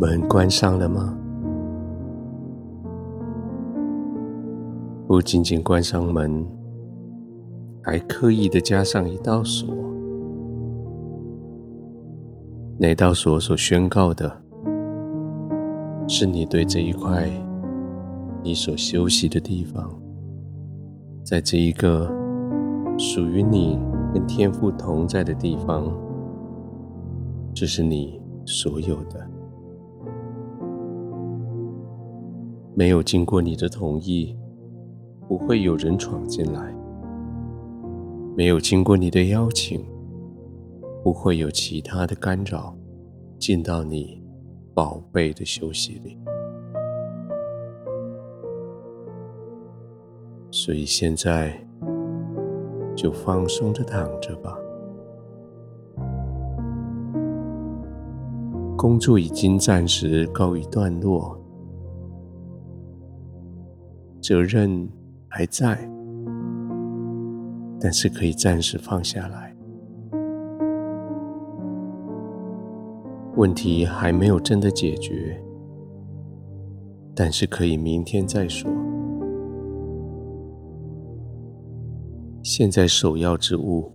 门关上了吗？不仅仅关上门，还刻意的加上一道锁。那道锁所宣告的，是你对这一块你所休息的地方，在这一个属于你跟天父同在的地方，这是你所有的。没有经过你的同意，不会有人闯进来；没有经过你的邀请，不会有其他的干扰进到你宝贝的休息里。所以现在就放松的躺着吧。工作已经暂时告一段落。责任还在，但是可以暂时放下来。问题还没有真的解决，但是可以明天再说。现在首要之务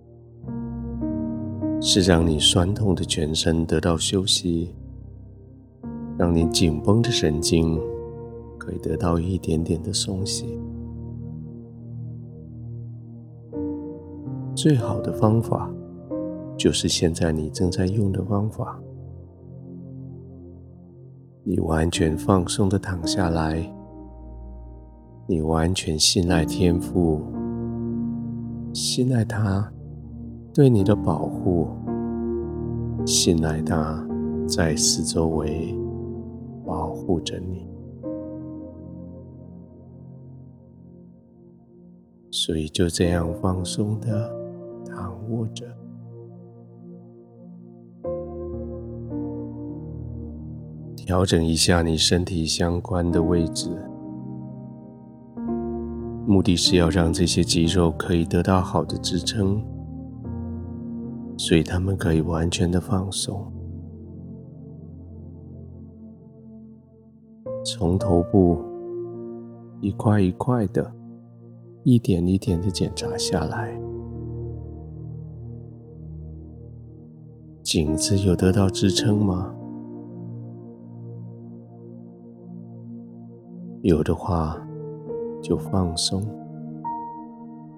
是让你酸痛的全身得到休息，让你紧绷的神经。可以得到一点点的松懈。最好的方法就是现在你正在用的方法。你完全放松的躺下来，你完全信赖天赋，信赖他对你的保护，信赖他在四周围保护着你。所以就这样放松的躺卧着，调整一下你身体相关的位置，目的是要让这些肌肉可以得到好的支撑，所以它们可以完全的放松，从头部一块一块的。一点一点的检查下来，颈子有得到支撑吗？有的话，就放松，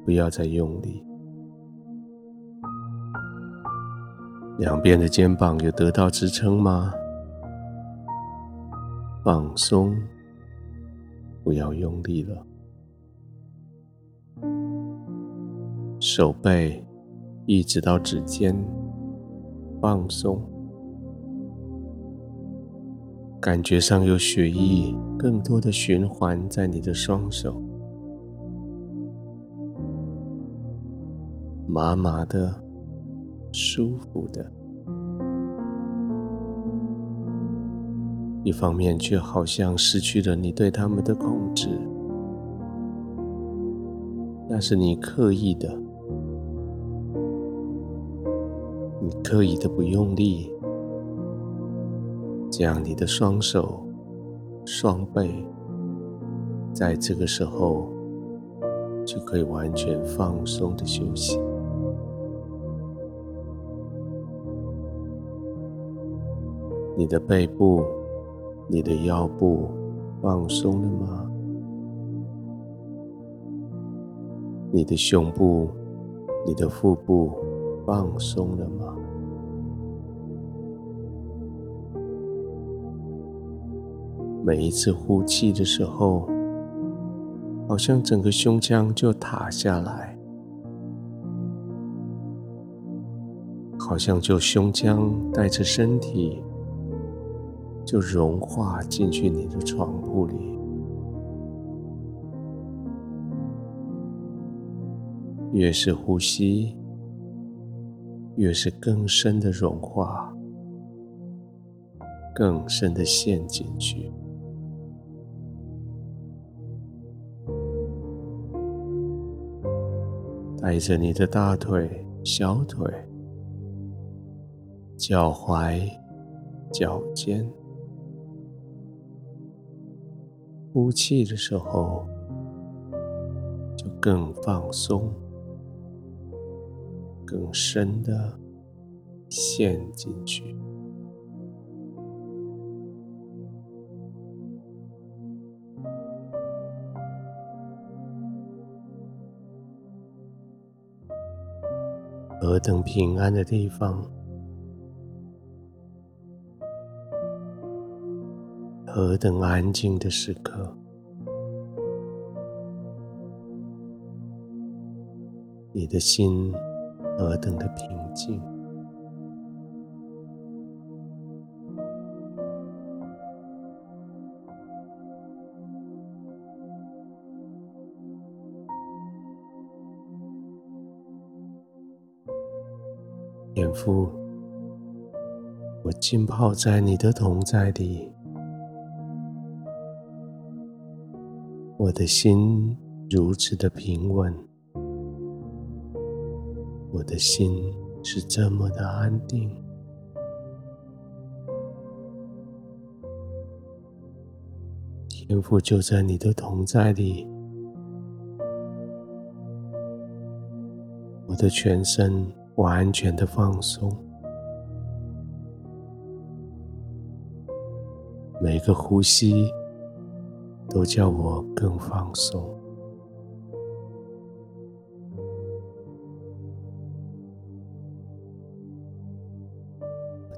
不要再用力。两边的肩膀有得到支撑吗？放松，不要用力了。手背一直到指尖，放松，感觉上有血液更多的循环在你的双手，麻麻的，舒服的，一方面却好像失去了你对他们的控制，那是你刻意的。你刻意的不用力，这样你的双手、双背，在这个时候就可以完全放松的休息。你的背部、你的腰部放松了吗？你的胸部、你的腹部放松了吗？每一次呼气的时候，好像整个胸腔就塌下来，好像就胸腔带着身体就融化进去你的床铺里，越是呼吸，越是更深的融化，更深的陷进去。带着你的大腿、小腿、脚踝、脚尖，呼气的时候，就更放松，更深的陷进去。何等平安的地方，何等安静的时刻，你的心何等的平静。天父，我浸泡在你的同在里，我的心如此的平稳，我的心是这么的安定。天赋就在你的同在里，我的全身。完全的放松，每个呼吸都叫我更放松。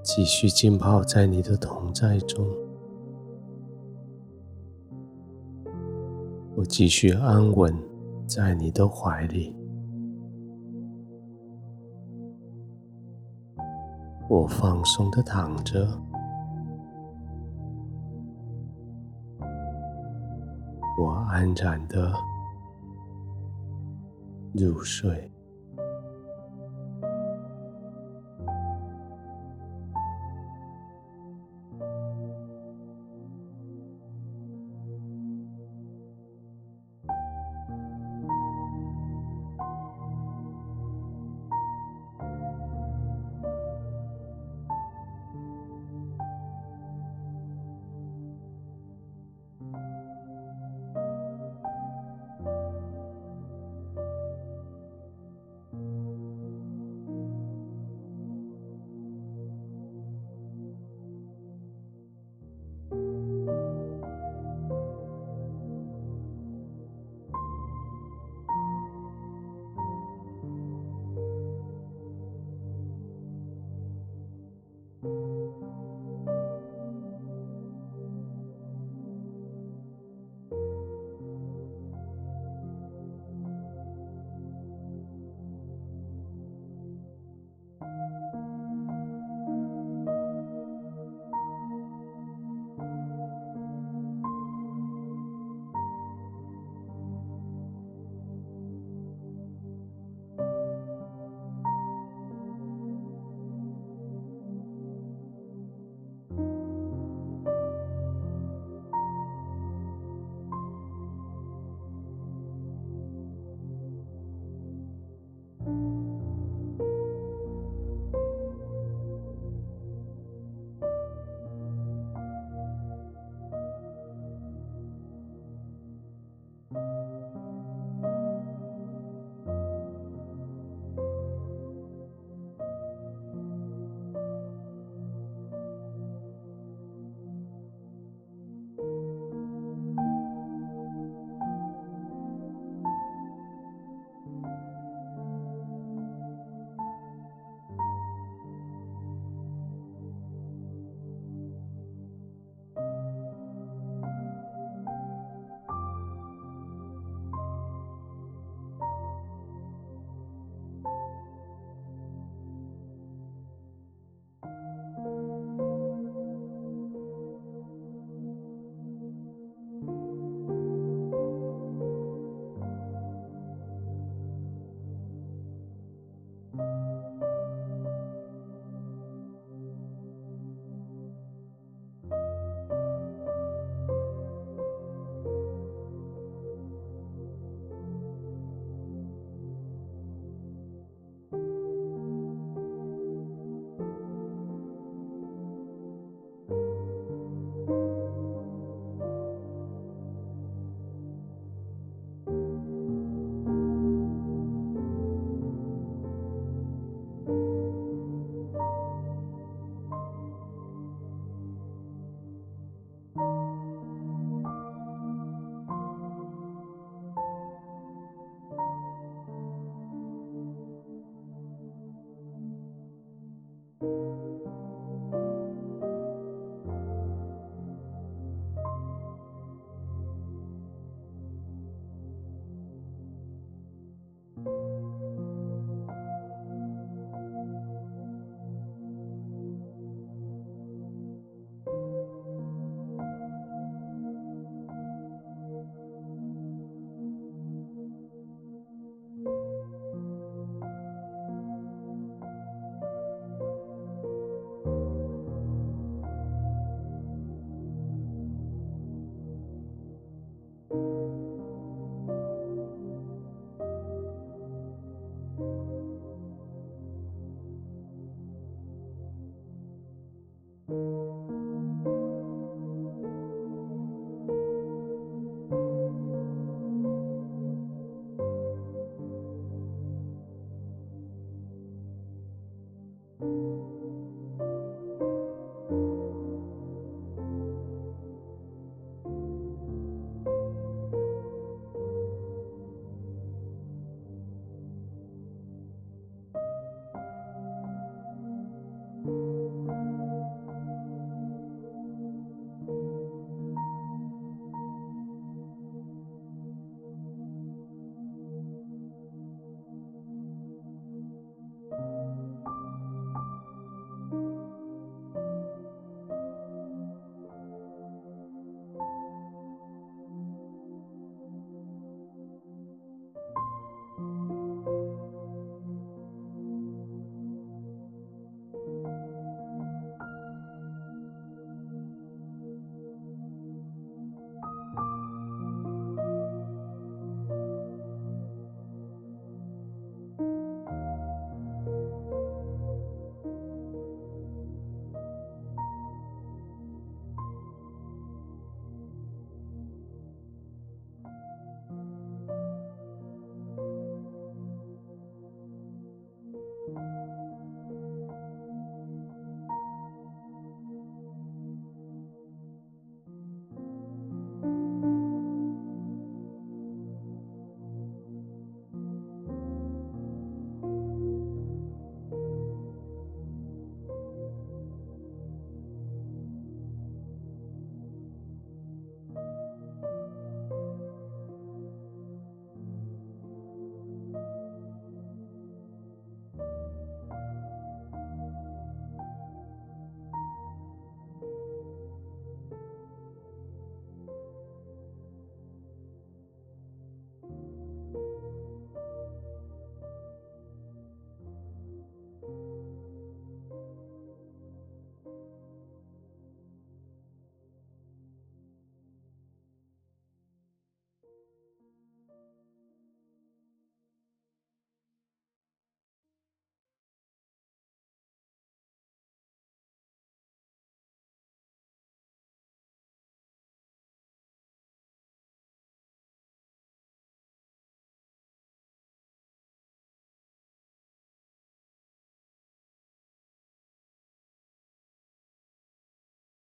继续浸泡在你的同在中，我继续安稳在你的怀里。我放松的躺着，我安然的入睡。